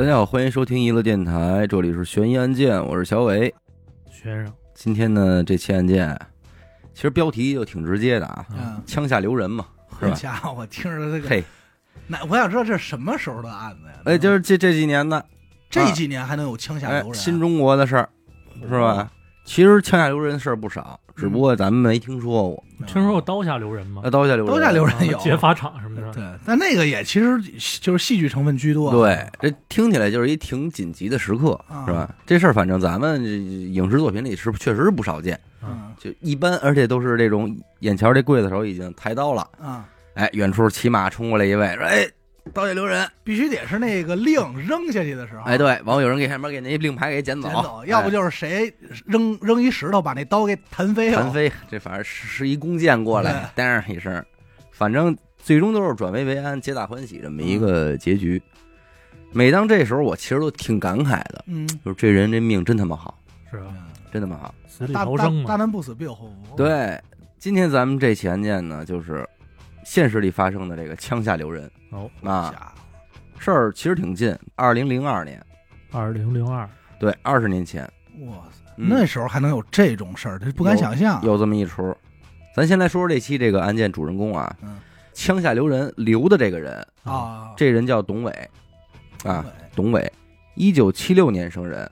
大家好，欢迎收听娱乐电台，这里是悬疑案件，我是小伟。学生，今天呢，这期案件其实标题就挺直接的啊，嗯，枪下留人嘛，是吧？这家伙听着这个，嘿，那我想知道这是什么时候的案子呀？哎，就是这这几年的，这几年还能有枪下哎留，人？新中国的事儿是吧？其实枪下留人的事儿不少，只不过咱们没听说过。听说过刀下留人吗那？刀下留人，刀下留人啊有劫法场什么的。对，但那个也其实就是戏剧成分居多。对，这听起来就是一挺紧急的时刻，啊是吧？这事儿反正咱们影视作品里是确实是不少见，嗯就一般，而且都是这种眼瞧这刽子手已经抬刀了，啊，哎，远处骑马冲过来一位，说：“哎，刀下留人。必须得是那个令扔下去的时候，”哎，，对，完后有人给上面给那令牌给捡走，捡走，要不哎就是谁扔扔一石头把那刀给弹飞了。弹飞，这反正是是一弓箭过来，当一声，反正最终都是转危为安，皆大欢喜这么一个结局。每当这时候，我其实都挺感慨的，嗯，就是这人这命真他妈好，是吧？真他妈好。死里逃生嘛。大难不死必有后福。，对，今天咱们这起案件呢，就是现实里发生的这个枪下留人哦，啊，家伙事儿其实挺近，二零零二年，二零零二，对，二十年前哇塞，嗯那时候还能有这种事儿，这不敢想象。有这么一出。咱先来说说这期这个案件主人公啊，嗯枪下留人留的这个人，啊，这人叫董伟啊，董伟，一九七六年生人，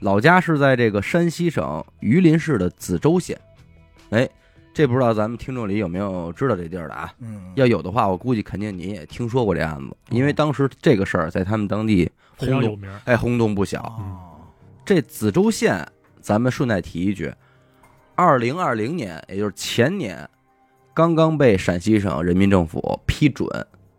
老家是在这个山西省榆林市的梓州县。哎，这不知道咱们听众里有没有知道这地儿的啊？嗯，要有的话，我估计肯定你也听说过这案子，因为当时这个事儿在他们当地轰动。哎，轰动不小。哦，这梓州县，咱们顺带提一句，二零二零年，也就是前年，刚刚被陕西省人民政府批准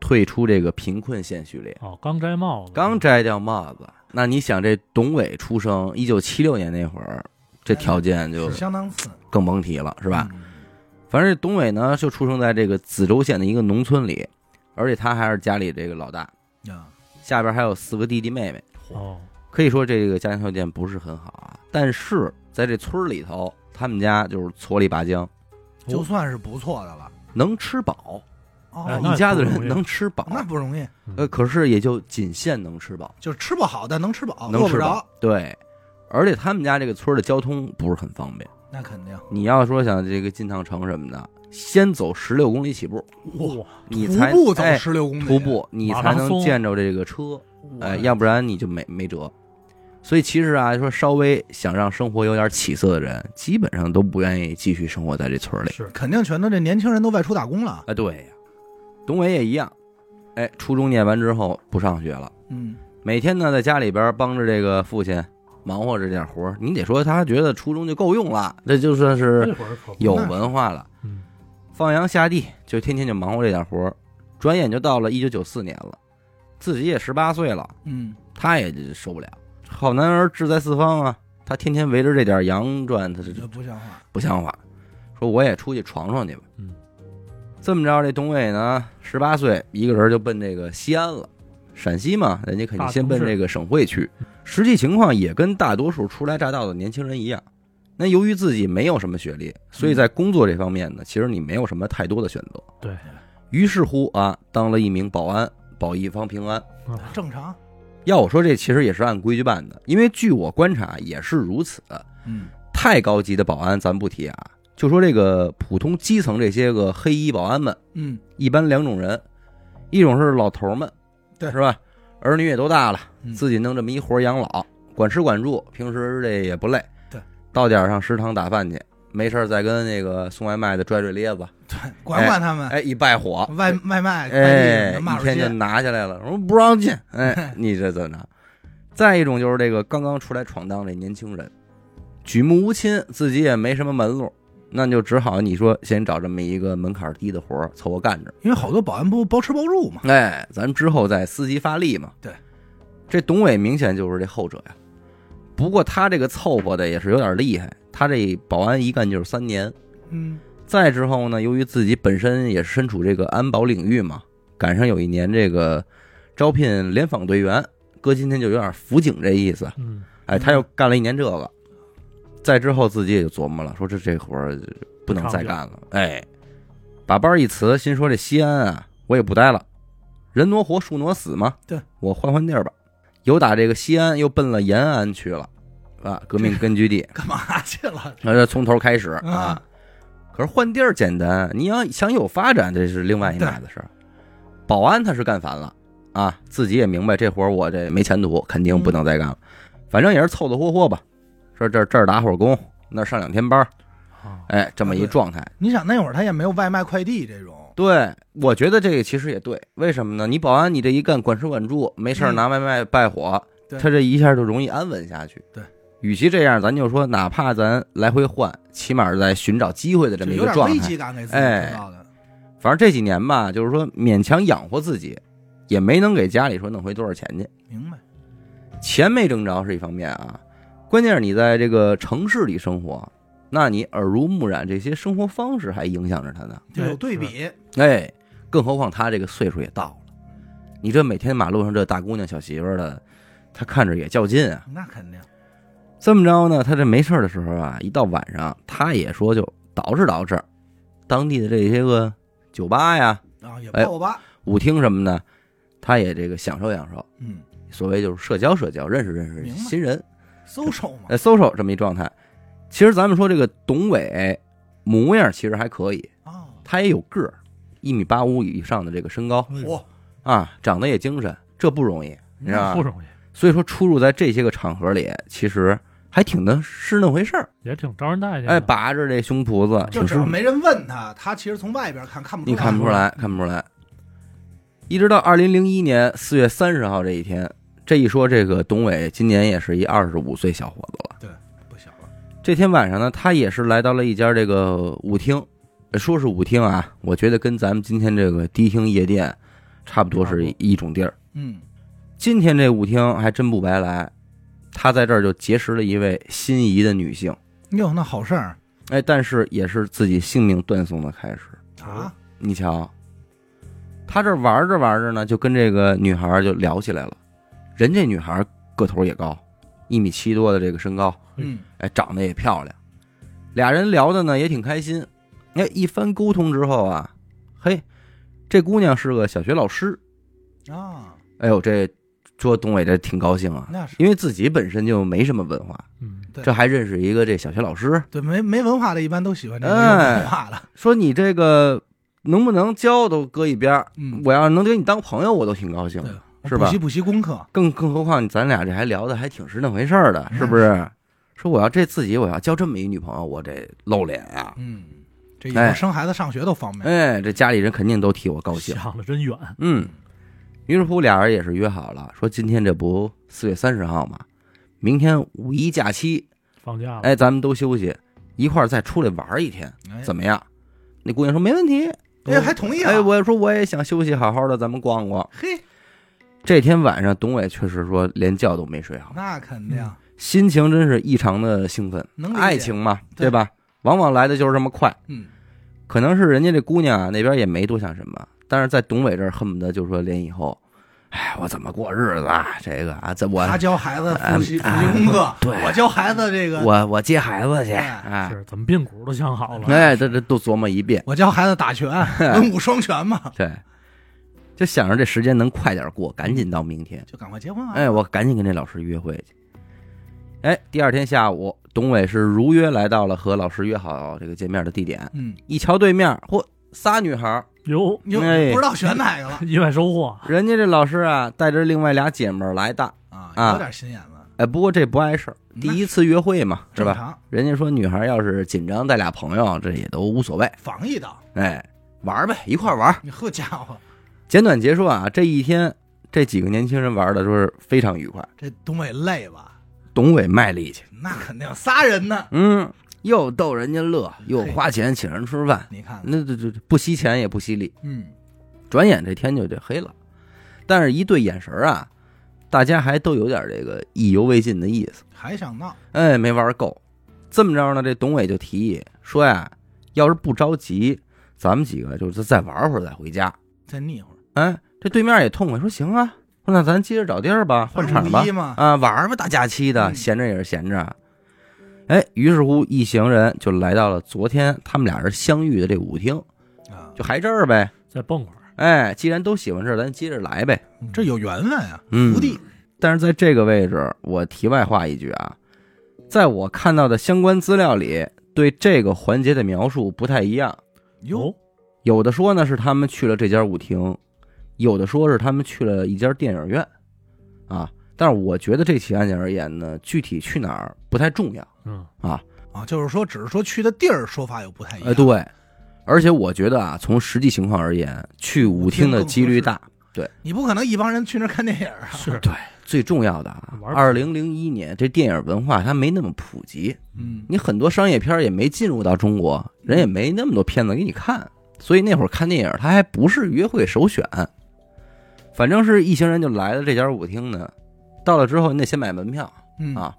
退出这个贫困县序列，哦，刚摘帽子，刚摘掉帽子。那你想，这董伟出生一九七六年那会儿，这条件就相当次，更甭提了，是吧？嗯？反正董伟呢，就出生在这个梓州县的一个农村里，而且他还是家里这个老大，啊，下边还有四个弟弟妹妹。哦，可以说这个家庭条件不是很好啊，但是在这村里头，他们家就是矬里拔浆，就算是不错的了。能吃饱，哦，哎那一家子人能吃饱。那不容易，呃，可是也就仅限能吃饱，就是吃不好，但能吃饱，能吃饿不着饱。。对，而且他们家这个村的交通不是很方便，那肯定，你要说想这个进趟城什么的，先走十六公里起步，哇，你才徒步走哎十六公里，徒步你才能见着这个车，哎，要不然你就没没辙。所以其实啊，说稍微想让生活有点起色的人，基本上都不愿意继续生活在这村里。是肯定全都这年轻人都外出打工了。哎，对呀，董伟也一样，哎，初中念完之后不上学了，嗯，每天呢在家里边帮着这个父亲忙活着点活儿你得说他觉得初中就够用了，这就算是有文化了。嗯，放羊下地就天天就忙活这点活儿转眼就到了一九九四年了，自己也十八岁了，嗯，他也就受不了，好男儿志在四方啊，他天天围着这点羊转，他是这不像话。不像话，说我也出去闯闯去吧。嗯，这么着，这董伟呢，十八岁，一个人就奔这个西安了。陕西嘛，人家肯定先奔这个省会去。实际情况也跟大多数初来乍到的年轻人一样。那由于自己没有什么学历，所以在工作这方面呢，其实你没有什么太多的选择。对于是乎啊，当了一名保安，保一方平安。啊正常。要我说，这其实也是按规矩办的，因为据我观察也是如此。嗯，太高级的保安咱不提啊，就说这个普通基层这些个黑衣保安们，嗯，一般两种人，一种是老头儿们，对是吧？儿女也都大了，嗯自己弄这么一活儿养老，管吃管住，平时这也不累。对，到点儿上食堂打饭去，没事儿再跟那个送外卖的拽拽咧子，对，管管他们。哎，一拜火，外外卖快哎，一天就，拿下来了，说不让进，哎，你这怎么？再一种就是这个刚刚出来闯荡这年轻人，举目无亲，自己也没什么门路，那就只好你说先找这么一个门槛低的活儿凑合干着，因为好多保安不包吃包住嘛。哎，咱之后再伺机发力嘛。对，这董伟明显就是这后者呀。不过他这个凑合的也是有点厉害，他这保安一干就是三年，嗯，再之后呢，由于自己本身也是身处这个安保领域嘛，赶上有一年这个招聘联防队员，哥今天就有点辅警这意思。嗯，哎，他又干了一年这个，再之后自己也就琢磨了，说这这活儿不能再干了。哎，把班一辞，心说这西安啊，我也不待了，人挪活，树挪死嘛。对，我换换地儿吧。由打这个西安又奔了延安去了，啊，革命根据地，干嘛去了？那这从头开始啊啊。可是换地儿简单，你要想有发展，这是另外一码子事儿。保安他是干烦了啊，自己也明白这活儿我这没前途，肯定不能再干了。反正也是凑凑合合吧，说这这儿打会儿工，那儿上两天班哎，这么一状态。你想那会儿他也没有外卖快递这种，对，我觉得这个其实也对，为什么呢？你保安你这一干管吃管住，没事拿外卖拜火，对他这一下就容易安稳下去。对，与其这样，咱就说，哪怕咱来回换，起码是在寻找机会的这么一个状态。危机感给自己哎。反正这几年吧，就是说勉强养活自己，也没能给家里说弄回多少钱去。明白？钱没挣着是一方面啊，关键是你在这个城市里生活，那你耳濡目染这些生活方式还影响着他呢。就有对比，哎，更何况他这个岁数也到了，你这每天马路上这大姑娘小媳妇儿的，他看着也较劲啊。那肯定。这么着呢，他这没事儿的时候啊，一到晚上，他也说就捯饬捯饬，当地的这些个酒吧呀、啊，也哎泡吧，舞厅什么的，他也这个享受享受。嗯，所谓就是社交社交，认识认识新人，搜手嘛，哎，social 这么一状态。其实咱们说这个董伟模样其实还可以，啊，他也有个儿，一米八五以上的这个身高嚯，啊，长得也精神，这不容易，你知道吧？不容易，所以说出入在这些个场合里，其实还挺的是那回事儿。也挺招人待见。哎，拔着这胸脯子，就挺舒服只要没人问他，他其实从外边看看不出来你，看不出来，看不出来。一直到二零零一年四月三十号这一天，这一说，这个董伟今年也是一二十五岁小伙子了。不小了，这天晚上呢，他也是来到了一家这个舞厅，说是舞厅啊，我觉得跟咱们今天这个迪厅夜店差不多是一种地儿。嗯，今天这舞厅还真不白来，他在这儿就结识了一位心仪的女性，哟，那好事儿哎，但是也是自己性命断送的开始。啊，你瞧，他这玩着玩着呢，就跟这个女孩就聊起来了。人家女孩个头也高，一米七多的这个身高，嗯，哎，长得也漂亮。俩人聊的呢也挺开心。哎，一番沟通之后啊，嘿，这姑娘是个小学老师。啊，哎呦，这说东伟这挺高兴啊，那是因为自己本身就没什么文化，嗯，对这还认识一个这小学老师。对，没没文化的，一般都喜欢这个有哎文化的，说你这个能不能教都搁一边儿，嗯，我要是能跟你当朋友，我都挺高兴的。对，是吧补习补习功课，更更何况咱俩这还聊的还挺是那回事儿的，是不是？说我要这自己我要交这么一女朋友，我得露脸啊！嗯，这以哎后生孩子上学都方便，哎，这家里人肯定都替我高兴。想的真远。嗯，于是乎俩人也是约好了，说今天这不四月三十号嘛，明天五一假期，放假了，哎，咱们都休息，一块儿再出来玩一天，哎怎么样？那姑娘说没问题。哎，还同意了，哎，我说我也想休息，好好的，咱们逛逛。嘿，这天晚上，董伟确实说连觉都没睡好，那肯定。心情真是异常的兴奋。能理解。爱，情嘛，对。对吧？往往来的就是这么快。嗯，可能是人家这姑娘啊那边也没多想什么，但是在董伟这儿恨不得就说连以后，哎，我怎么过日子啊？这个啊，这我他教孩子复习复哎习功课，对。我教孩子这个，我我接孩子去，哎。哎是怎么髌骨都想好了。哎，这这都琢磨一遍，我教孩子打拳，文武双全嘛，对，就想着这时间能快点过，赶紧到明天。就赶快结婚啊，哎，我赶紧跟这老师约会去。哎，第二天下午，董伟是如约来到了和老师约好这个见面的地点。嗯，一瞧对面，嚯，仨女孩儿，哟，又哎不知道选哪个了 意外收获，人家这老师啊带着另外俩姐们儿来的。啊，啊有点心眼子，哎，不过这不碍事儿，第一次约会嘛，是吧？常，人家说女孩要是紧张带俩朋友，这也都无所谓。防一刀，哎，玩儿呗，一块儿玩儿。你好家伙，简短结束啊，这一天这几个年轻人玩的都是非常愉快。这董伟累吧？董伟卖力气，那肯定仨人呢，嗯，又逗人家乐，又花钱请人吃饭，你看，那这这这不惜钱也不惜力。嗯，转眼这天就这黑了，但是一对眼神啊，大家还都有点这个意犹未尽的意思。还想闹，哎，没玩够。这么着呢，这董伟就提议说呀，要是不着急，咱们几个就是再玩会儿再回家。再腻会儿，哎，这对面也痛快，说行啊，说那咱接着找地儿吧，换场吧啊，玩儿吧，大假期的，嗯闲着也是闲着。哎，于是乎一行人就来到了昨天他们俩人相遇的这舞厅，啊，就还这儿呗。再蹦会儿。哎，既然都喜欢这儿，咱接着来呗。这有缘分啊，嗯福地，但是在这个位置，我题外话一句啊，在我看到的相关资料里，对这个环节的描述不太一样。哟，有的说呢是他们去了这家舞厅，有的说是他们去了一家电影院，啊，但是我觉得这起案件而言呢，具体去哪儿不太重要嗯，啊。啊，就是说，只是说去的地儿说法又不太一样。哎，对，而且我觉得啊，从实际情况而言，去舞厅的几率大。对你不可能一帮人去那儿看电影啊。是对，最重要的啊，玩二零零一年这电影文化它没那么普及，嗯，你很多商业片也没进入到中国，人也没那么多片子给你看，所以那会儿看电影它还不是约会首选。反正是一行人就来了这家舞厅呢，到了之后你得先买门票，嗯啊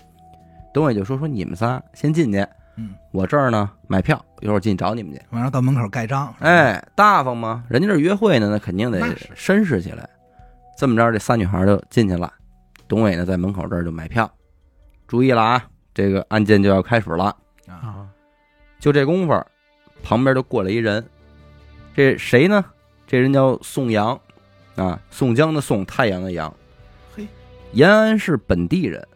董伟就说说你们仨先进去，嗯，我这儿呢买票，一会儿进去找你们去。完了到门口盖章。哎，大方吗？人家这约会呢，那肯定得绅士起来。这么着，这仨女孩就进去了。董伟呢，在门口这儿就买票。注意了啊，这个案件就要开始了。啊，啊，就这功夫，旁边就过来一人，这谁呢？这人叫宋阳，啊，宋江的宋，太阳的阳。嘿，延安是本地人，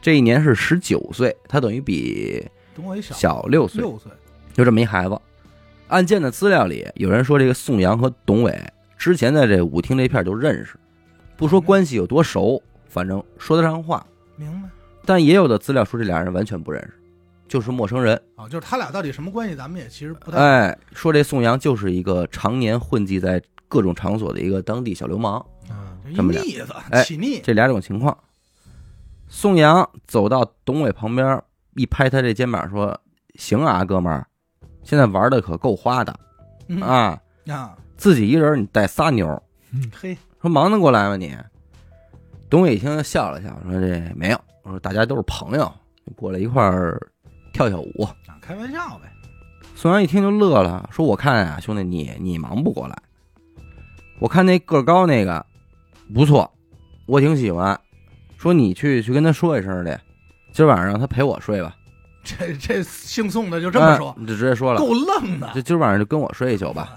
这一年是十九岁，他等于比董伟小小六岁，六岁。就这么一孩子。案件的资料里有人说，这个宋阳和董伟之前在这舞厅这片就认识，不说关系有多熟，反正说得上话。明白。但也有的资料说这俩人完全不认识，就是陌生人。啊，就是他俩到底什么关系，咱们也其实不太。哎，说这宋阳就是一个常年混迹在各种场所的一个当地小流氓。这么俩腻子哎起腻。这两种情况，宋阳走到董伟旁边，一拍他这肩膀说：“行啊，哥们儿，现在玩的可够花的嗯啊！啊，自己一人你带仨妞儿，嘿，说忙得过来吗你？”董伟一听笑了笑，说：“这没有，我说大家都是朋友，过来一块儿跳跳舞。”啊开玩笑呗。宋阳一听就乐了，说：“我看啊，兄弟你你忙不过来，我看那个高那个不错，我挺喜欢。说你去去跟他说一声去，今儿晚上让他陪我睡吧。这这姓宋的就这么说你，就直接说了，够愣的。就今儿晚上就跟我睡一宿吧。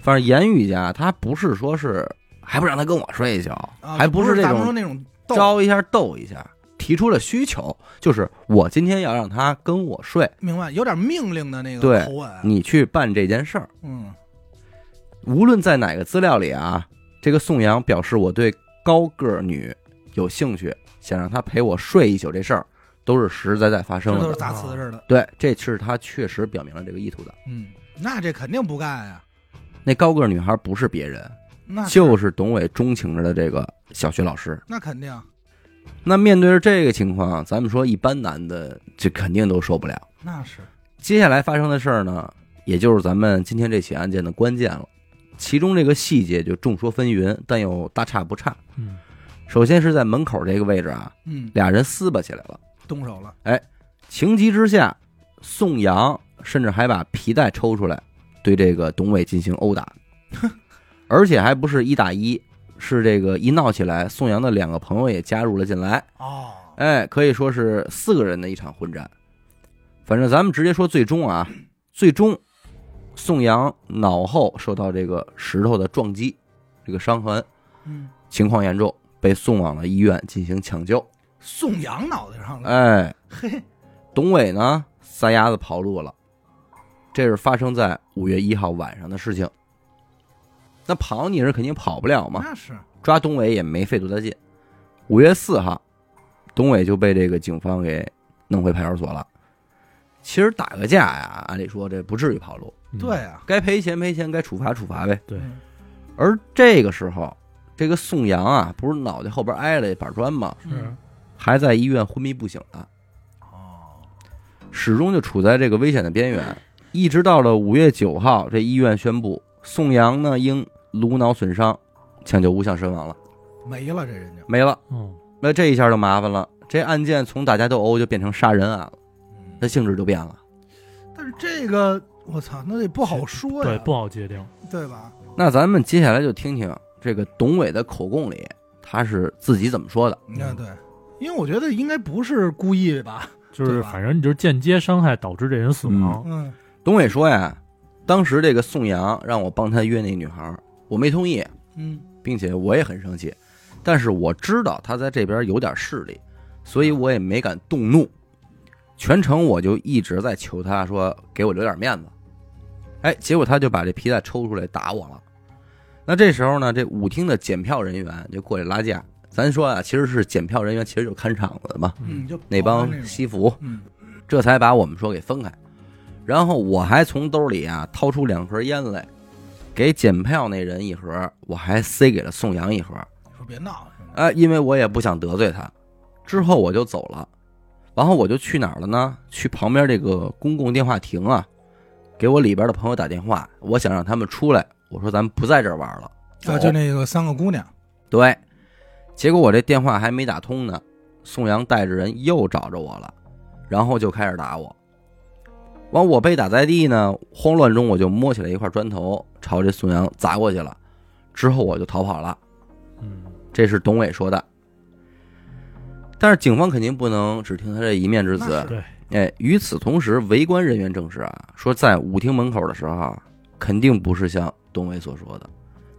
反正言语家他不是说是还不让他跟我睡一宿，啊，还不是这种说那种逗招一下逗一下，提出了需求，就是我今天要让他跟我睡，明白，有点命令的那对个口吻。你去办这件事儿。嗯，无论在哪个资料里啊，这个宋阳表示我对高个儿女有兴趣，想让她陪我睡一宿这事儿，都是实实在在发生的。这都是砸瓷似的。对，这是他确实表明了这个意图的。嗯，那这肯定不干呀。那高个儿女孩不是别人，那就是董伟钟情着的这个小学老师。那肯定，那面对着这个情况，咱们说一般男的这肯定都受不了。那是接下来发生的事儿呢，也就是咱们今天这起案件的关键了。其中这个细节就众说纷纭，但又大差不差。嗯，首先是在门口这个位置啊，嗯，俩人撕巴起来了。动手了。哎情急之下，宋阳甚至还把皮带抽出来，对这个董伟进行殴打，而且还不是一打一，是这个一闹起来，宋阳的两个朋友也加入了进来。哦，哎，可以说是四个人的一场混战。反正咱们直接说最终啊，最终宋阳脑后受到这个石头的撞击，这个伤痕嗯，情况严重，被送往了医院进行抢救。宋阳脑袋上了。哎，嘿，董伟呢撒丫子跑路了，这是发生在五月一号晚上的事情。那跑你是肯定跑不了嘛，那是抓董伟也没费多大劲。五月四号，董伟就被这个警方给弄回派出所了。其实打个架呀，按理说这不至于跑路，嗯对，啊。该赔钱赔钱，该处罚处罚呗。对，嗯而这个时候，这个宋阳啊，不是脑袋后边挨了一板砖吗？是嗯还在医院昏迷不醒呢。哦，始终就处在这个危险的边缘，一直到了五月九号，这医院宣布宋阳呢因颅脑损伤，抢救无效身亡了，没了这人家。没了。嗯，那这一下就麻烦了，这案件从打架斗殴就变成杀人案了，嗯它性质就变了。但是这个，我操，那也不好说呀，对，不好界定。对吧？那咱们接下来就听听这个董伟的口供里，他是自己怎么说的。嗯，对，因为我觉得应该不是故意吧。就是反正你就是间接伤害导致这人死亡。嗯董伟说呀，当时这个宋阳让我帮他约那女孩儿，我没同意，嗯并且我也很生气，但是我知道他在这边有点势力，所以我也没敢动怒。全程我就一直在求他说给我留点面子。哎，结果他就把这皮带抽出来打我了。那这时候呢，这舞厅的检票人员就过来拉架。咱说啊，其实是检票人员，其实就看场子的嘛。嗯，就那帮西服，嗯这才把我们说给分开。然后我还从兜里啊掏出两盒烟来，给检票那人一盒，我还塞给了宋阳一盒。你说别闹，兄弟哎，因为我也不想得罪他。之后我就走了，然后我就去哪儿了呢？去旁边这个公共电话亭啊，给我里边的朋友打电话，我想让他们出来。我说咱们不在这儿玩了，啊，就那个三个姑娘，对。结果我这电话还没打通呢，宋阳带着人又找着我了，然后就开始打我。完，我被打在地呢，慌乱中我就摸起来一块砖头，朝这宋阳砸过去了。之后我就逃跑了。嗯，这是董伟说的。但是警方肯定不能只听他这一面之词。对，哎，与此同时，围观人员证实啊，说在舞厅门口的时候啊，肯定不是像董伟所说的，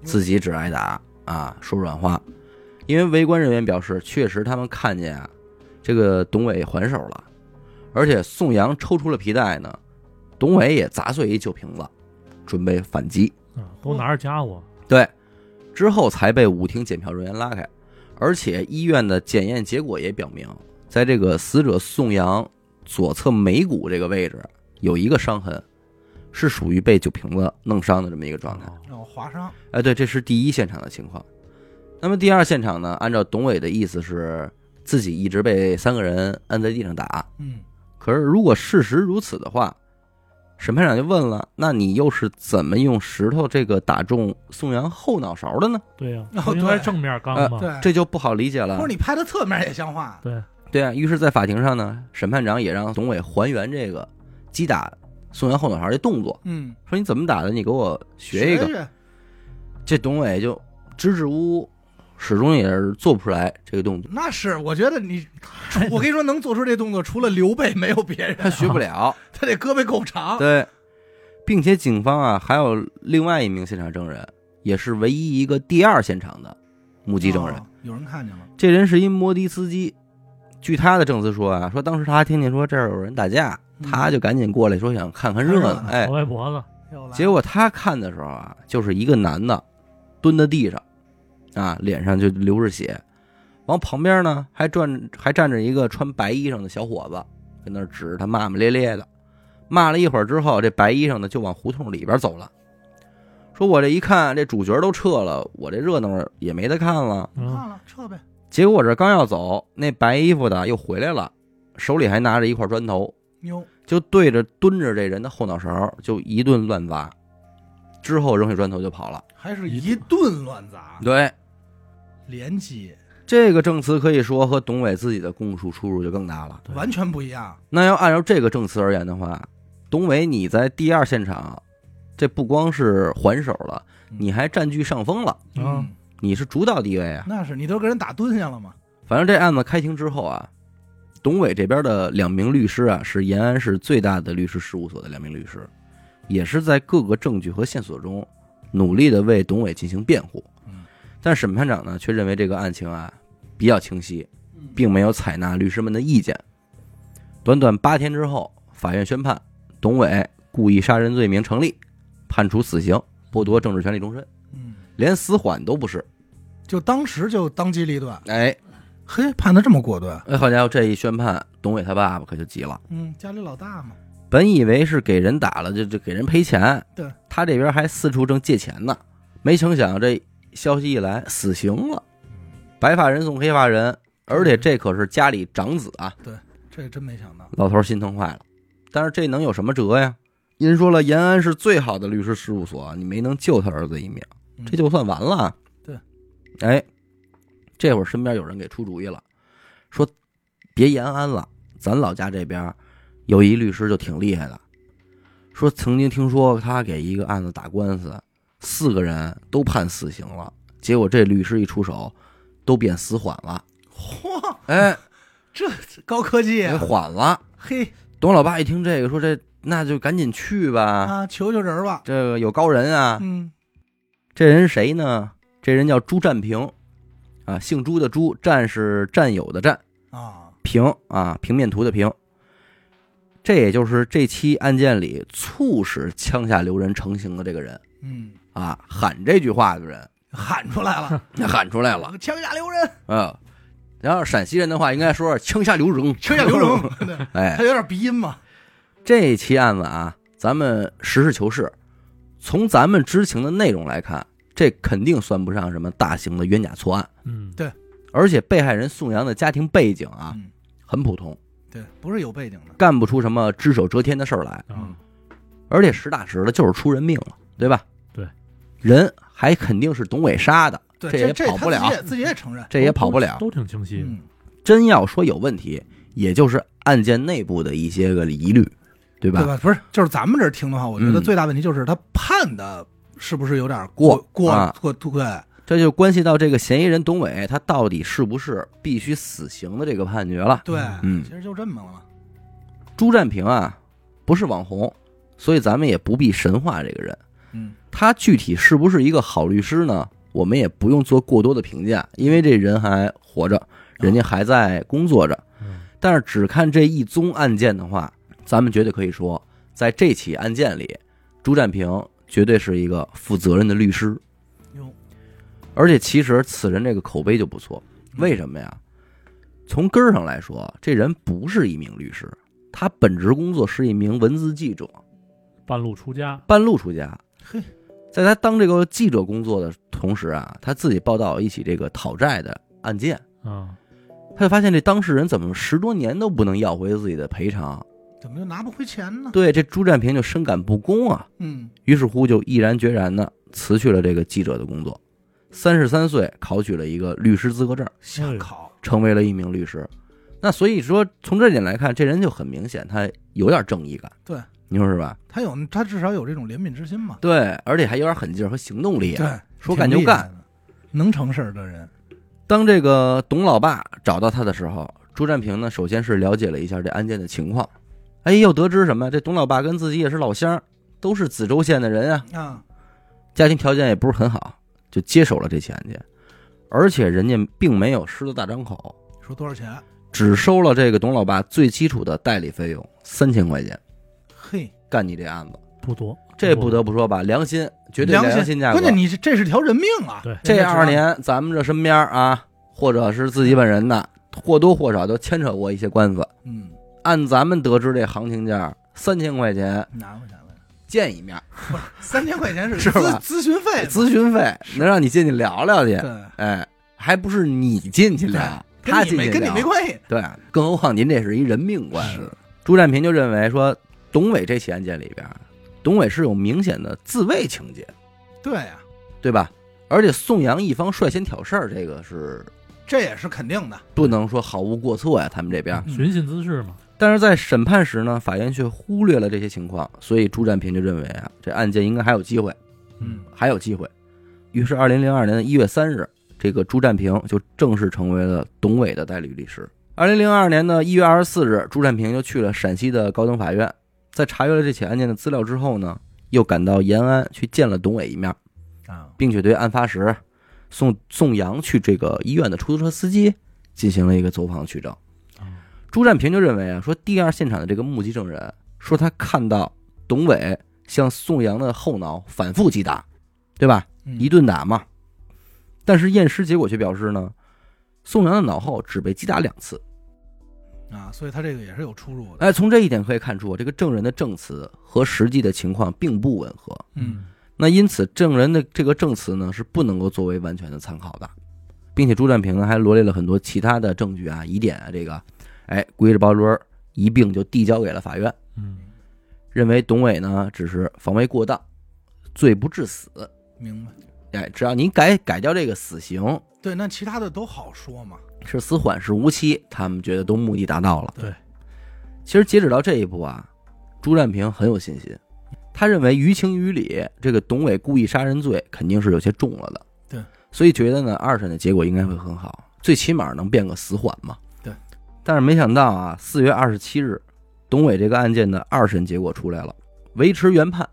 自己只挨打啊，说软话。因为围观人员表示，确实他们看见啊，这个董伟还手了，而且宋阳抽出了皮带呢，董伟也砸碎一酒瓶子，准备反击。啊，都拿着家伙，对，之后才被舞厅检票人员拉开，而且医院的检验结果也表明，在这个死者宋阳左侧眉骨这个位置有一个伤痕，是属于被酒瓶子弄伤的这么一个状态。哦划伤，哎，对，这是第一现场的情况。那么第二现场呢？按照董伟的意思是，自己一直被三个人按在地上打。嗯，可是如果事实如此的话，审判长就问了：那你又是怎么用石头这个打中宋阳后脑勺的呢？对呀，哦不应该正面刚呃吗？对，这就不好理解了不是。你拍的侧面也像话，对，对啊，于是，在法庭上呢，审判长也让董伟还原这个击打宋元后脑勺的动作，嗯，说你怎么打的？你给我学一个。学这董伟就支支吾吾，始终也是做不出来这个动作，那是，我觉得你，我跟你说，能做出这动作，除了刘备，没有别人。他学不了。他这胳膊够长，对，并且警方啊还有另外一名现场证人，也是唯一一个第二现场的目击证人。哦有人看见了，这人是一摩的司机，据他的证词说啊，说当时他听见说这儿有人打架，嗯他就赶紧过来说想看看热闹，闹哎脖子，又来结果他看的时候啊，就是一个男的蹲在地上，啊，脸上就流着血，往旁边呢还转还站着一个穿白衣裳的小伙子，跟那儿指着他骂骂咧咧的，骂了一会儿之后，这白衣裳呢就往胡同里边走了，说我这一看这主角都撤了，我这热闹也没得看了。嗯，看了，撤呗。结果我这刚要走，那白衣服的又回来了，手里还拿着一块砖头，妞，就对着蹲着这人的后脑勺就一顿乱砸，之后扔下砖头就跑了。还是一顿乱砸，对，连击这个证词可以说和董伟自己的供述出入就更大了。完全不一样。那要按照这个证词而言的话，董伟你在第二现场，这不光是还手了，你还占据上风了，嗯，你是主导地位啊。那是你都给人打蹲下了吗？反正这案子开庭之后啊，董伟这边的两名律师啊，是延安市最大的律师事务所的两名律师，也是在各个证据和线索中努力的为董伟进行辩护嗯。但审判长呢，却认为这个案情啊比较清晰，并没有采纳律师们的意见。短短八天之后，法院宣判董伟故意杀人罪名成立，判处死刑，剥夺政治权利终身，嗯，连死缓都不是。就当时就当机立断，哎嘿，判的这么果断。哎，好家伙，这一宣判，董伟他爸爸可就急了。嗯，家里老大嘛，本以为是给人打了就就给人赔钱，对他这边还四处正借钱呢，没成想这消息一来，死刑了，白发人送黑发人，而且这可是家里长子啊，对这真没想到。老头心疼坏了。但是这能有什么辙呀？人说了，延安是最好的律师事务所，你没能救他儿子一命，嗯这就算完了。对，哎，这会儿身边有人给出主意了，说别延安了，咱老家这边有一律师就挺厉害的，说曾经听说他给一个案子打官司，四个人都判死刑了，结果这律师一出手，都变死缓了。嚯，哎，这高科技！缓了。嘿董老爸一听这个，说这那就赶紧去吧，啊，求求人吧。这个有高人啊。嗯，这人谁呢？这人叫朱占平，啊，姓朱的朱，占是战友的战，啊，平啊，平面图的平。这也就是这期案件里促使枪下留人成型的这个人嗯，啊，喊这句话的人喊出来了，喊出来了枪下留人，啊。然后陕西人的话，应该说是枪下留人，枪下留人，哎他，有点鼻音嘛，这期案子啊，咱们实事求是，从咱们知情的内容来看，这肯定算不上什么大型的冤假错案，嗯，对而且被害人宋阳的家庭背景啊嗯，很普通，对，不是有背景的，干不出什么只手遮天的事儿来，嗯，而且实打实的就是出人命了，对吧？对，人还肯定是董伟杀的，对，这也这跑不了他自己也自己也承认，这也跑不了。都挺清晰的。嗯，真要说有问题，也就是案件内部的一些个疑虑，对吧？对吧？不是，就是咱们这儿听的话，我觉得嗯最大问题就是他判的是不是有点过过啊过对，这就关系到这个嫌疑人董伟他到底是不是必须死刑的这个判决了。对，嗯其实就这么了嘛。朱占平啊，不是网红，所以咱们也不必神化这个人。嗯，他具体是不是一个好律师呢？我们也不用做过多的评价，因为这人还活着，人家还在工作着。嗯但是只看这一宗案件的话，咱们绝对可以说，在这起案件里，朱占平绝对是一个负责任的律师。哟，而且其实此人这个口碑就不错，为什么呀？从根儿上来说，这人不是一名律师，他本职工作是一名文字记者，半路出家，半路出家。嘿，在他当这个记者工作的同时啊，他自己报道一起这个讨债的案件，啊，他就发现这当事人怎么十多年都不能要回自己的赔偿，怎么就拿不回钱呢？对这朱占平就深感不公啊，嗯，于是乎就毅然决然的辞去了这个记者的工作，三十三岁考取了一个律师资格证，想考，成为了一名律师。那所以说，从这点来看，这人就很明显，他有点正义感，对，你说是吧？他有他至少有这种怜悯之心嘛。对，而且还有点狠劲儿和行动力啊。对，说干就干能成事儿的人。当这个董老爸找到他的时候，朱占平呢，首先是了解了一下这案件的情况，哎，又得知什么？这董老爸跟自己也是老乡，都是梓州县的人啊，啊，家庭条件也不是很好，就接手了这起案件，而且人家并没有狮子大张口，说多少钱？只收了这个董老爸最基础的代理费用三千块钱，嘿，干你这案子，不多，这不得不说吧，良心，绝对良良心价格。关键你这这是条人命啊！对这二年，咱们这身边啊，或者是自己本人的，或多或少都牵扯过一些官司。嗯，按咱们得知这行情价，三千块钱拿回来了，见一面，三千块钱是 是吧咨咨询费，咨询费能让你进去聊聊去，对，哎，还不是你进去聊，他进去跟你没跟你聊没关系。对，更何况您这是一人命官司。朱占平就认为说，董伟这起案件里边，董伟是有明显的自卫情节，对呀，对吧？而且宋阳一方率先挑事儿，这个是这也是肯定的。不能说毫无过错呀，他们这边。嗯寻衅滋事嘛，但是在审判时呢，法院却忽略了这些情况，所以朱占平就认为啊，这案件应该还有机会，嗯，还有机会。于是，二零零二年的一月三日，这个朱占平就正式成为了董伟的代理律师。二零零二年的一月二十四日，朱占平就去了陕西的高等法院，在查阅了这起案件的资料之后呢，又赶到延安去见了董伟一面，啊，并且对案发时送送杨去这个医院的出租车司机进行了一个走访取证。啊朱占平就认为啊，说第二现场的这个目击证人说他看到董伟向宋阳的后脑反复击打，对吧？嗯一顿打嘛。但是验尸结果却表示呢，宋阳的脑后只被击打两次。啊，所以他这个也是有出入的。哎，从这一点可以看出，这个证人的证词和实际的情况并不吻合。嗯，那因此，证人的这个证词呢是不能够作为完全的参考的，并且朱占平呢还罗列了很多其他的证据啊、疑点啊，这个，哎，归着包堆儿一并就递交给了法院，嗯，认为董伟呢只是防卫过当，罪不至死。明白。哎，只要您改改掉这个死刑对，那其他的都好说嘛。是死缓是无期，他们觉得都目的达到了。对，其实截止到这一步啊，朱占平很有信心，他认为于情于理，这个董伟故意杀人罪肯定是有些重了的。对，所以觉得呢，二审的结果应该会很好，最起码能变个死缓嘛。对，但是没想到啊，四月二十七日，董伟这个案件的二审结果出来了，维持原判，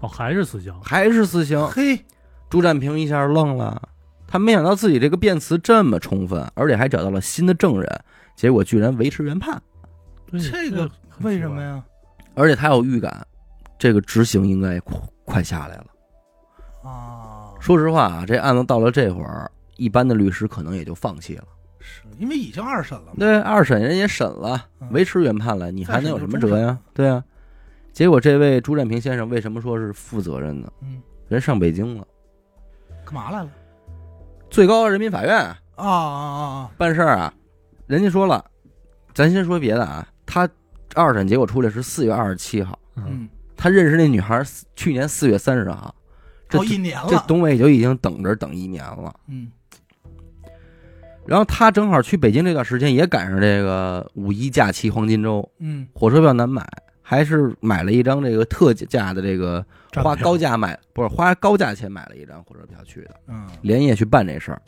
哦，还是死刑，还是死刑。嘿，朱占平一下愣了，他没想到自己这个辩词这么充分，而且还找到了新的证人，结果居然维持原判，这个为什么呀？而且他有预感，这个执行应该快快下来了。啊，说实话啊，这案子到了这会儿，一般的律师可能也就放弃了。是因为已经二审了嘛。对，二审人也审了，嗯维持原判了，你还能有什么辙呀？对啊。结果这位朱占平先生为什么说是负责任呢？嗯，人上北京了，干嘛来了？最高人民法院啊啊啊啊！办事儿啊，人家说了，咱先说别的啊，他二审结果出来是四月二十七号，嗯，嗯，他认识那女孩儿去年四月三十号，这哦，一年了这董。伟就已经等着等一年了。嗯然后他正好去北京这段时间也赶上这个五一假期黄金周，嗯火车票难买，还是买了一张这个特价的这个花高价买不是花高价钱买了一张火车票去的，嗯连夜去办这事儿。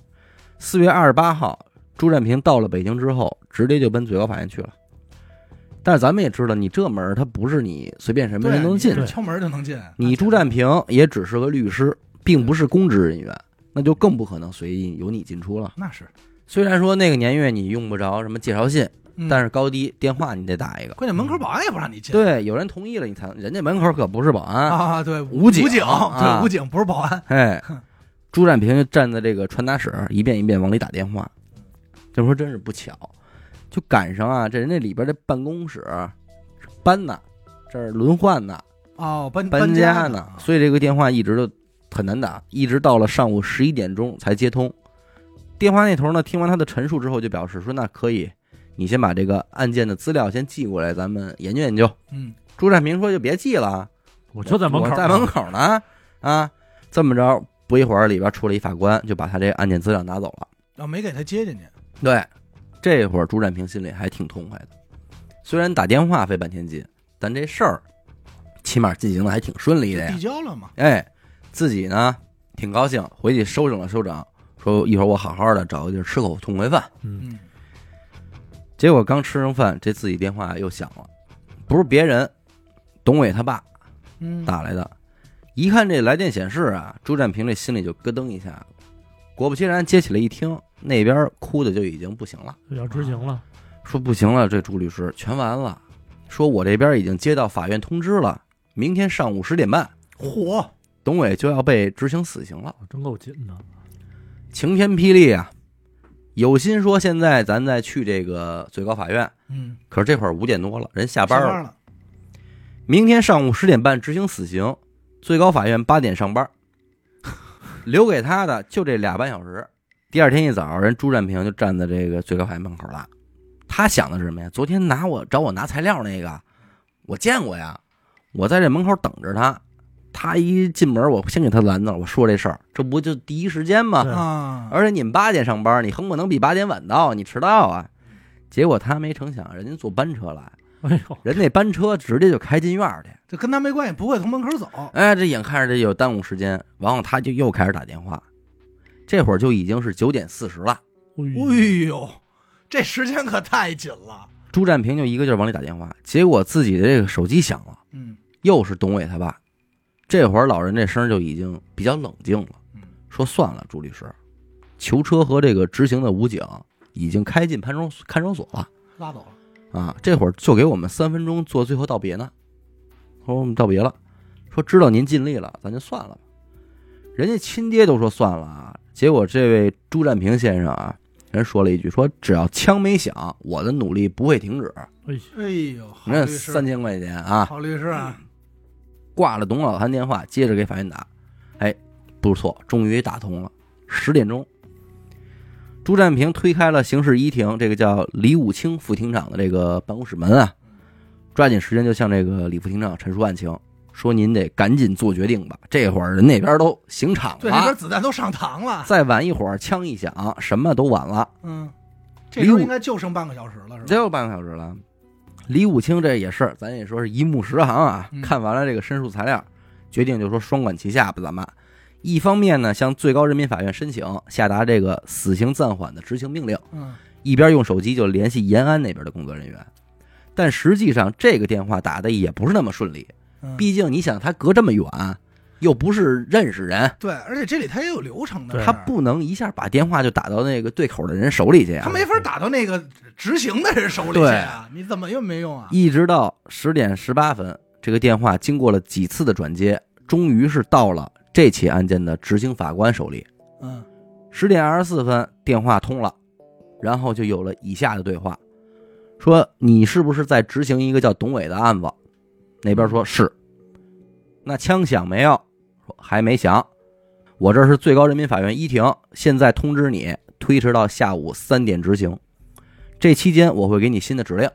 四月二十八号，朱占平到了北京之后，直接就奔最高法院去了。但是咱们也知道，你这门儿他不是你随便什么人能进敲门就能进。你朱占平也只是个律师，并不是公职人员，那就更不可能随意由你进出了。那是，虽然说那个年月你用不着什么介绍信，嗯但是高低电话你得打一个。关键门口保安也不让你进。对，有人同意了你才能，人家门口可不是保安。啊，对，武警武警，啊对，武警不是保安。哎，朱占平就站在这个传达室，一遍一遍往里打电话。就说真是不巧，就赶上啊，这人家里边这办公室搬呢，这儿轮换呢，哦，搬搬家呢，所以这个电话一直都很难打，一直到了上午十一点钟才接通。电话那头呢，听完他的陈述之后，就表示说：“那可以，你先把这个案件的资料先寄过来，咱们研究研究。嗯，”朱占平说：“就别寄了，我就在门口，我在门口呢。”啊，这么着，不一会儿里边出来一法官，就把他这案件资料拿走了。啊，没给他接进去。对，这会儿朱占平心里还挺痛快的，虽然打电话费半天劲，但这事儿起码进行的还挺顺利的呀递。交了嘛？哎，自己呢挺高兴，回去收整了收整，说一会儿我好好的找个地儿吃口痛快饭。嗯，嗯结果刚吃上饭，这自己电话又响了，不是别人，董伟他爸嗯，打来的。一看这来电显示啊，朱占平这心里就咯噔一下。果不其然，接起来一听，那边哭的就已经不行了。要执行了，说不行了，这朱律师全完了。说我这边已经接到法院通知了，明天上午十点半，嚯，董伟就要被执行死刑了，真够紧的。晴天霹雳啊！有心说现在咱再去这个最高法院，嗯，可是这会儿五点多了，人下下班了。班了。明天上午十点半执行死刑，最高法院八点上班，留给他的就这俩半小时。第二天一早，人朱占平就站在这个最高法院门口了。他想的是什么呀？昨天拿我找我拿材料那个，我见过呀，我在这门口等着他。他一进门，我先给他拦着了，我说这事儿，这不就第一时间吗？啊，而且你们八点上班，你横不能比八点晚到，你迟到啊。结果他没成想，人家坐班车来，哎呦，人那班车直接就开进院儿去。这跟他没关系，不会从门口走。哎，这眼看着这有耽误时间，然后他就又开始打电话，这会儿就已经是九点四十了。哎哎呦，这时间可太紧了。朱占平就一个劲儿往里打电话，结果自己的这个手机响了，嗯又是董伟他爸。这会儿老人这声儿就已经比较冷静了，嗯，说算了，朱律师，囚车和这个执行的武警已经开进看守看守所了拉走了。啊，这会儿就给我们三分钟做最后道别呢。说我们道别了，说知道您尽力了，咱就算了吧。人家亲爹都说算了啊，结果这位朱占平先生啊，人说了一句说只要枪没响，我的努力不会停止。哎，哎呦，好你看，三千块钱啊，好律师啊，挂了董老三电话，接着给法院打，哎，不错，终于打通了。十点钟，朱占平推开了刑事一庭这个叫李武清副庭长的这个办公室门啊，抓紧时间就向这个李副庭长陈述案情，说您得赶紧做决定吧。这会儿人那边都刑场对，那边了，子弹都上膛了。再晚一会儿枪一响，什么都晚了。嗯，这时候应该就剩半个小时了，是吧？只有半个小时了。李武清这也是，咱也说是一目十行啊。嗯看完了这个申诉材料，决定就说双管齐下吧，咱们一方面呢向最高人民法院申请下达这个死刑暂缓的执行命令，嗯一边用手机就联系延安那边的工作人员。但实际上这个电话打的也不是那么顺利，嗯，毕竟你想他隔这么远，又不是认识人，对，而且这里他也有流程的，他不能一下把电话就打到那个对口的人手里去啊他。没法打到那个执行的人手里去啊！你怎么又没用啊？一直到十点十八分，这个电话经过了几次的转接，终于是到了这起案件的执行法官手里。嗯十点二十四分，电话通了，然后就有了以下的对话：说你是不是在执行一个叫董伟的案子？那边说是。那枪响没有？说还没响。我这是最高人民法院一庭，现在通知你推迟到下午三点执行。这期间我会给你新的指令。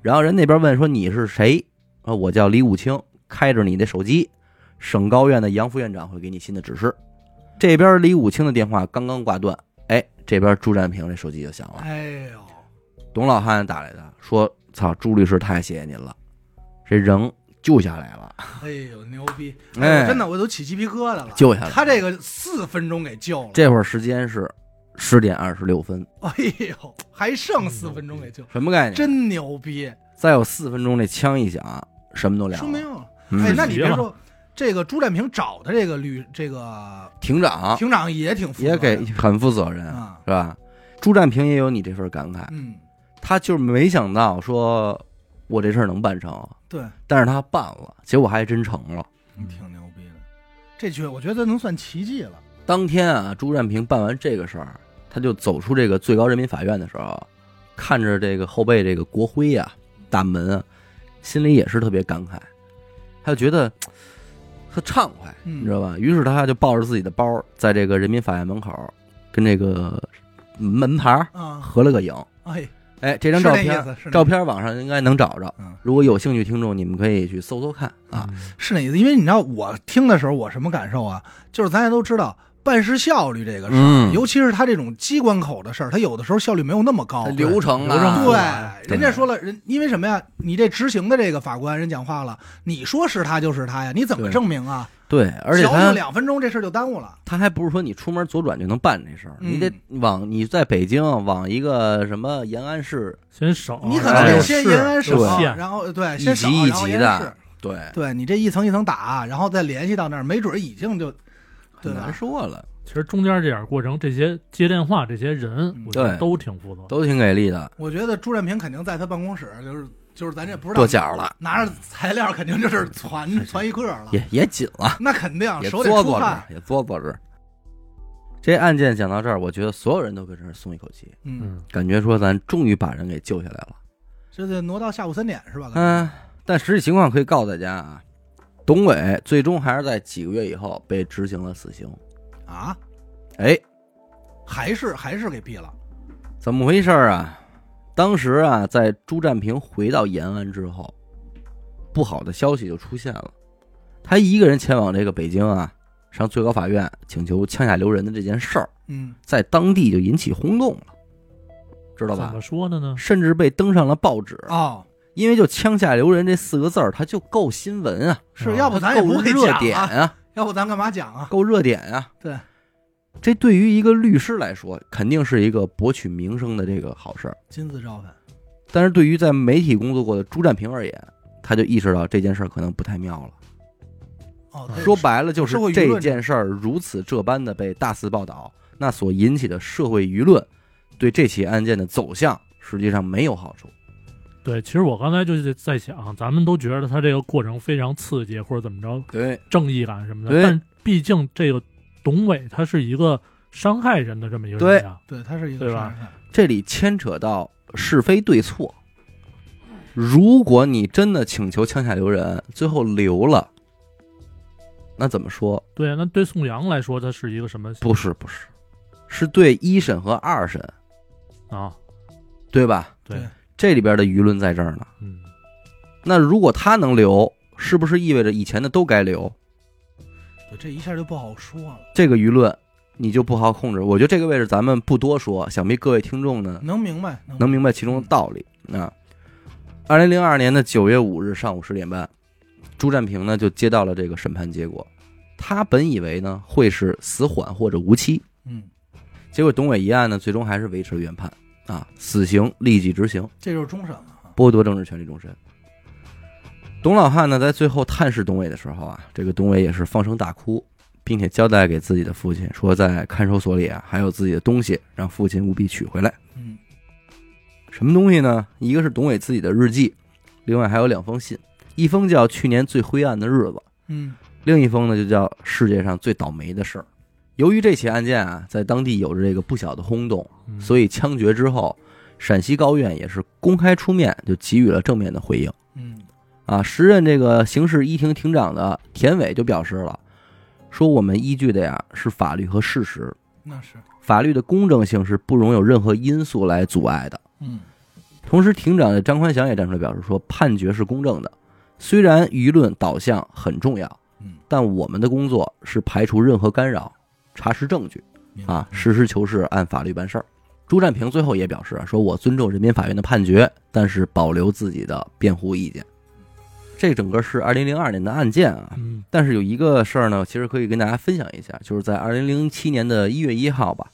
然后人那边问说你是谁？啊，我叫李武清，开着你的手机，省高院的杨副院长会给你新的指示。这边李武清的电话刚刚挂断，哎，这边朱占平这手机就响了。哎呦，董老汉打来的，说：“操，朱律师太谢谢您了，这人救下来了，哎呦，牛逼！哎真的我都起鸡皮疙瘩了。救下来。他这个四分钟给救了，这会儿时间是十点二十六分，哎呦，还剩四分钟给救，什么概念？真牛逼！再有四分钟，这枪一响，什么都凉了。说明了。嗯哎，那你别说，这个朱占平找的这个律这个庭长庭长也挺负责啊也给很负责任，啊，是吧？朱占平也有你这份感慨，嗯，他就是没想到说我这事儿能办成，对，但是他办了，结果还真成了。挺牛逼的。这绝我觉得能算奇迹了。当天啊，朱占平办完这个事儿，他就走出这个最高人民法院的时候，看着这个后背这个国徽呀、大门啊，心里也是特别感慨，他就觉得特畅快，嗯你知道吧？于是他就抱着自己的包，在这个人民法院门口跟这个门牌儿啊，合了个影。哎，哎，这张照片照片网上应该能找着。嗯，如果有兴趣听众，你们可以去搜搜看啊。嗯是那意思。因为你知道我听的时候我什么感受啊？就是咱也都知道。办事效率这个事儿，嗯尤其是他这种机关口的事儿，他有的时候效率没有那么高。流程流程啊，对，对人家说了，人因为什么呀？你这执行的这个法官人讲话了，你说是他就是他呀，你怎么证明啊？对，而且小他两分钟，这事儿就耽误了。他还不是说你出门左转就能办这事儿，嗯你得往你在北京往一个什么延安市，先省，你可能得先延安省，然后对，先省一级的，对，对你这一层一层打，然后再联系到那儿，没准已经就对很吧难说了，其实中间这点过程，这些接电话这些人嗯，我觉得对都挺负责。都挺给力的。我觉得朱占平肯定在他办公室，就是就是咱这不知道跺脚了，拿着材料肯定就是传传一个了，也也紧了，那肯定也手得嘬嘬出汗，着，也嘬嘬着。这案件讲到这儿，我觉得所有人都跟这儿松一口气，嗯，嗯，感觉说咱终于把人给救下来了。这得挪到下午三点是吧？嗯，但实际情况可以告诉大家啊，董伟最终还是在几个月以后被执行了死刑。啊，哎，还是还是给毙了，怎么回事儿啊？当时啊，在朱占平回到延安之后，不好的消息就出现了。他一个人前往这个北京啊，上最高法院请求枪下留人的这件事儿，嗯，在当地就引起轰动了，知道吧怎么？说的呢？甚至被登上了报纸，哦，因为就“枪下留人”这四个字儿，它就够新闻啊，哦是要不咱也够不会热讲啊，点啊，要不咱干嘛讲啊？够热点啊。对，这对于一个律师来说，肯定是一个博取名声的这个好事儿。金字招牌，但是对于在媒体工作过的朱占平而言，他就意识到这件事儿可能不太妙了。哦，说白了，就是这件事儿如此这般的被大肆报道，那所引起的社会舆论，对这起案件的走向实际上没有好处。对，其实我刚才就是在想，咱们都觉得他这个过程非常刺激，或者怎么着，对，正义感什么的。对但毕竟这个董伟他是一个伤害人的这么一个人呀。对，他是一个对吧杀人犯这里牵扯到是非对错。如果你真的请求枪下留人，最后留了，那怎么说？对啊，那对宋阳来说，他是一个什么不是，不是，是对一审和二审，啊？对吧？对这里边的舆论在这儿呢。嗯，那如果他能留，是不是意味着以前的都该留？对，这一下就不好说了。这个舆论你就不好控制。我觉得这个位置咱们不多说，想必各位听众呢能明白，能明白其中的道理啊。二零零二年的九月五日上午十点半，朱占平呢就接到了这个审判结果。他本以为呢会是死缓或者无期，嗯，结果董伟一案呢最终还是维持了原判啊，死刑立即执行，这就是终审了啊。剥夺政治权利终身。董老汉呢，在最后探视董伟的时候啊，这个董伟也是放声大哭，并且交代给自己的父亲说，在看守所里啊还有自己的东西，让父亲务必取回来。嗯什么东西呢？一个是董伟自己的日记，另外还有两封信，一封叫《去年最灰暗的日子》，嗯另一封呢就叫《世界上最倒霉的事儿》。由于这起案件啊，在当地有着这个不小的轰动，嗯所以枪决之后，陕西高院也是公开出面，就给予了正面的回应。嗯啊，时任这个刑事一庭庭长的田伟就表示了，说我们依据的呀是法律和事实，那是法律的公正性是不容有任何因素来阻碍的。嗯同时，庭长张宽祥也站出来表示说，判决是公正的，虽然舆论导向很重要，嗯但我们的工作是排除任何干扰，查实证据啊，实事求是，按法律办事儿。朱占平最后也表示啊，说我尊重人民法院的判决，但是保留自己的辩护意见。这整个是二零零二年的案件啊，嗯但是有一个事儿呢，其实可以跟大家分享一下，就是在二零零七年的一月一号吧，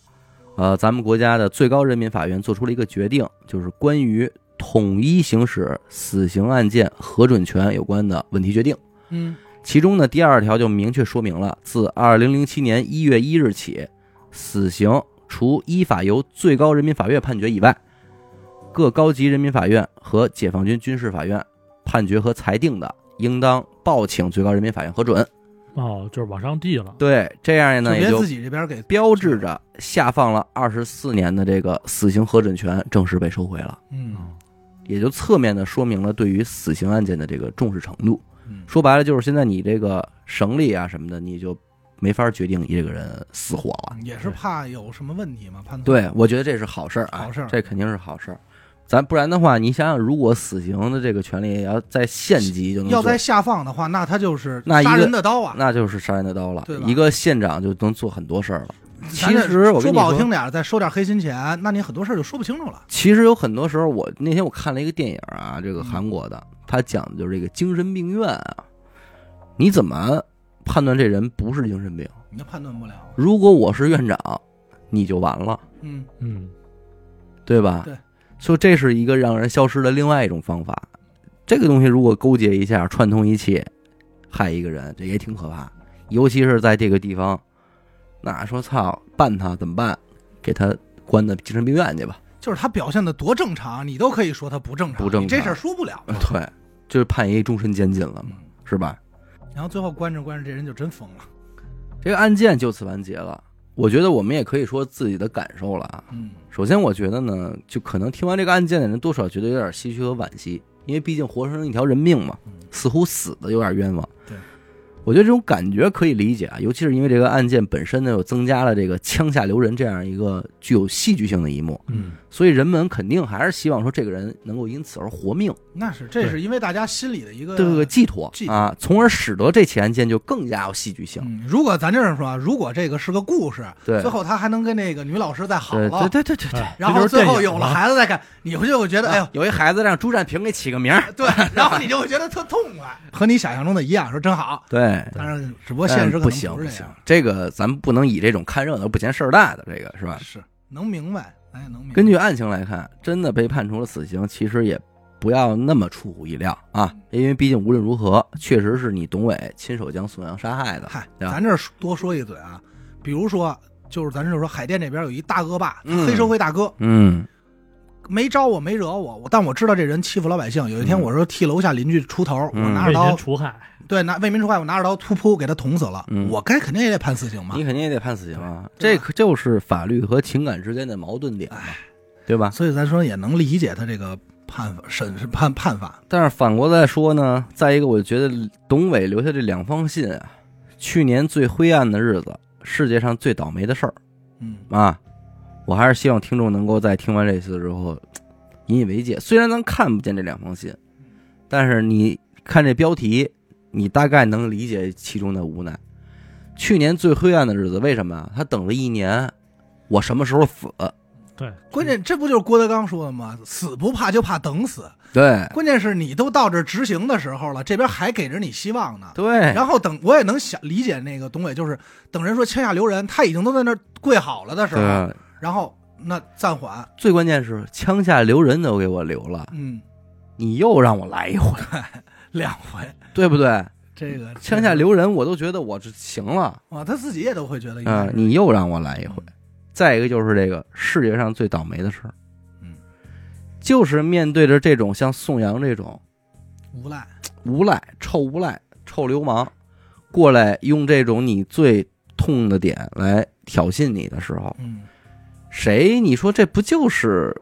呃，咱们国家的最高人民法院做出了一个决定，就是关于统一行使死刑案件核准权有关的问题决定。嗯其中呢，第二条就明确说明了，自二零零七年一月一日起，死刑除依法由最高人民法院判决以外，各高级人民法院和解放军军事法院判决和裁定的，应当报请最高人民法院核准。哦，就是往上递了。对，这样呢也就自己这边给标志着下放了二十四年的这个死刑核准权正式被收回了，嗯也就侧面的说明了对于死刑案件的这个重视程度。嗯说白了就是现在你这个省里啊什么的，你就没法决定你这个人死活了。也是怕有什么问题嘛，判断对，我觉得这是好事儿啊，好事儿这肯定是好事儿。咱不然的话，你想想，如果死刑的这个权利也要在县级就能做要在下放的话，那他就是那杀人的刀啊。那就是杀人的刀了对。一个县长就能做很多事儿了。其咱这说不好听点儿，再收点黑心钱，那你很多事儿就说不清楚了。其实有很多时候，我那天我看了一个电影啊，这个嗯韩国的，他讲的就是这个精神病院啊，你怎么判断这人不是精神病？你就判断不了。如果我是院长，你就完了，嗯，嗯对吧？对。所以这是一个让人消失的另外一种方法。这个东西如果勾结一下、串通一气，害一个人，这也挺可怕。尤其是在这个地方，那说操，办他怎么办？给他关到精神病院去吧。就是他表现的多正常，你都可以说他不正常，不正常你这事儿说不了。对，就是判一终身监禁了嘛，嗯，是吧？然后最后关着关着，这人就真疯了。这个案件就此完结了。我觉得我们也可以说自己的感受了啊。嗯，首先，我觉得呢，就可能听完这个案件的人，多少觉得有点唏嘘和惋惜，因为毕竟活生生一条人命嘛嗯，似乎死的有点冤枉。对，我觉得这种感觉可以理解啊，尤其是因为这个案件本身呢，又增加了这个枪下留人这样一个具有戏剧性的一幕，嗯。所以人们肯定还是希望说这个人能够因此而活命，那是这是因为大家心里的一个这个寄托寄托。啊，从而使得这起案件就更加有戏剧性。嗯，如果咱这样说啊，如果这个是个故事，对。最后他还能跟那个女老师再好对了，对对对对。然后最后有了孩子再看，你会就会觉得，哎呦，有一孩子让朱占平给起个名儿，对，然后你就会觉得特痛快，和你想象中的一样，说真好。对，当然，只不过现实不行不行这个咱们不能以这种看热闹不嫌事儿大的这个是吧？是能明白，咱也能明白。根据案情来看，真的被判处了死刑，其实也不要那么出乎意料啊，因为毕竟无论如何，确实是你董伟亲手将宋阳杀害的。嗨，咱这多说一嘴啊，比如说，就是咱就说海淀这边有一大恶霸，嗯黑社会大哥，嗯没招我，没惹我，我但我知道这人欺负老百姓。有一天，嗯我说替楼下邻居出头，嗯我拿着刀除害，对，拿为民除害，我拿着刀突扑给他捅死了，嗯我该肯定也得判死刑嘛你。肯定也得判死刑啊，对这可就是法律和情感之间的矛盾点嘛，对吧？所以咱说也能理解他这个判法审是判判法。但是反过来说呢，再一个，我觉得董伟留下这两封信啊，去年最灰暗的日子，世界上最倒霉的事儿嗯，啊，我还是希望听众能够在听完这次之后引以为戒。虽然咱看不见这两封信，但是你看这标题，你大概能理解其中的无奈。去年最灰暗的日子，为什么啊？他等了一年，我什么时候死？对，关键这不就是郭德纲说的吗？死不怕就怕等死。对关键是你都到这执行的时候了，这边还给着你希望呢。对，然后等我也能想理解那个董伟，就是等人说枪下留人，他已经都在那儿跪好了的时候，对，然后那暂缓，最关键是枪下留人都给我留了，嗯，你又让我来一回，两回，对不对？这个枪下留人，我都觉得我这行了。哇，他自己也都会觉得你又让我来一回。再一个就是这个世界上最倒霉的事儿，嗯，就是面对着这种像宋阳这种无赖，无赖、臭无赖、臭流氓，过来用这种你最痛的点来挑衅你的时候，嗯，谁你说这不就是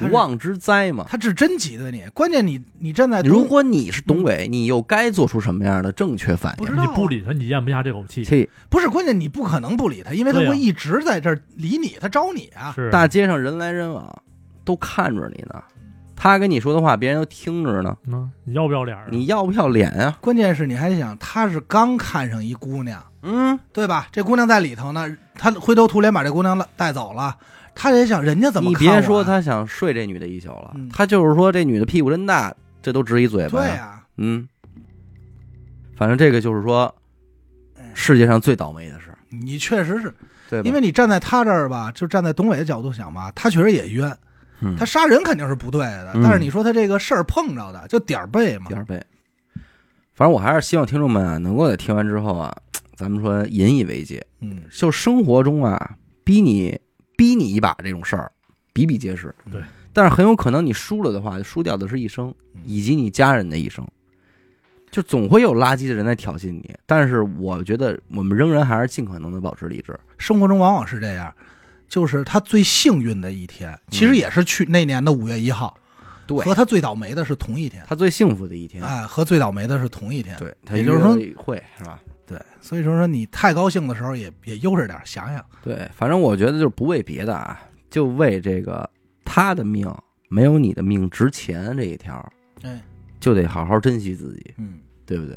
无妄之灾嘛？他是真挤兑你，关键你你站在如果你是董伟，你又该做出什么样的正确反应？你不理他，你咽不下这口气。气不是关键，你不可能不理他，因为他会一直在这儿理你，他招你啊。是大街上人来人往，都看着你呢。他跟你说的话，别人都听着呢。嗯，你要不要脸啊？你要不要脸啊？关键是你还想，他是刚看上一姑娘，嗯，对吧？这姑娘在里头呢，他灰头土脸把这姑娘带走了，他也想人家怎么你别说他想睡这女的一宿了，嗯他就是说这女的屁股真大，这都值一嘴巴。对呀、嗯，反正这个就是说哎世界上最倒霉的事，你确实是对？因为你站在他这儿吧，就站在董伟的角度想吧，他确实也冤，嗯他杀人肯定是不对的，嗯但是你说他这个事儿碰着的就点儿背嘛点儿背。反正我还是希望听众们啊，能够在听完之后啊，咱们说引以为戒。嗯，就生活中啊，逼你逼你一把这种事儿比比皆是。对，但是很有可能你输了的话，输掉的是一生嗯，以及你家人的一生。就总会有垃圾的人来挑衅你，但是我觉得我们仍然还是尽可能的保持理智。生活中往往是这样，就是他最幸运的一天，其实也是去那年的五月一号，嗯对和他最倒霉的是同一天，他最幸福的一天，哎，和最倒霉的是同一天，对，他也就是说会是吧？对，所以说说你太高兴的时候也也悠着点，想想，对，反正我觉得就是不为别的啊，就为这个他的命没有你的命值钱这一条，哎，就得好好珍惜自己，嗯，对不对？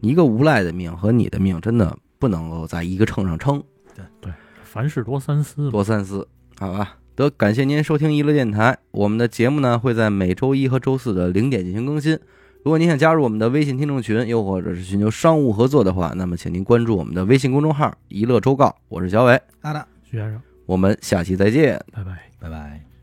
一个无赖的命和你的命真的不能够在一个秤上称，对对凡事多三思。多三思，好吧？得感谢您收听娱乐电台，我们的节目呢会在每周一和周四的零点进行更新。如果您想加入我们的微信听众群，又或者是寻求商务合作的话，那么请您关注我们的微信公众号“一乐周告”，我是小伟，阿达，徐先生，我们下期再见。拜拜。拜拜。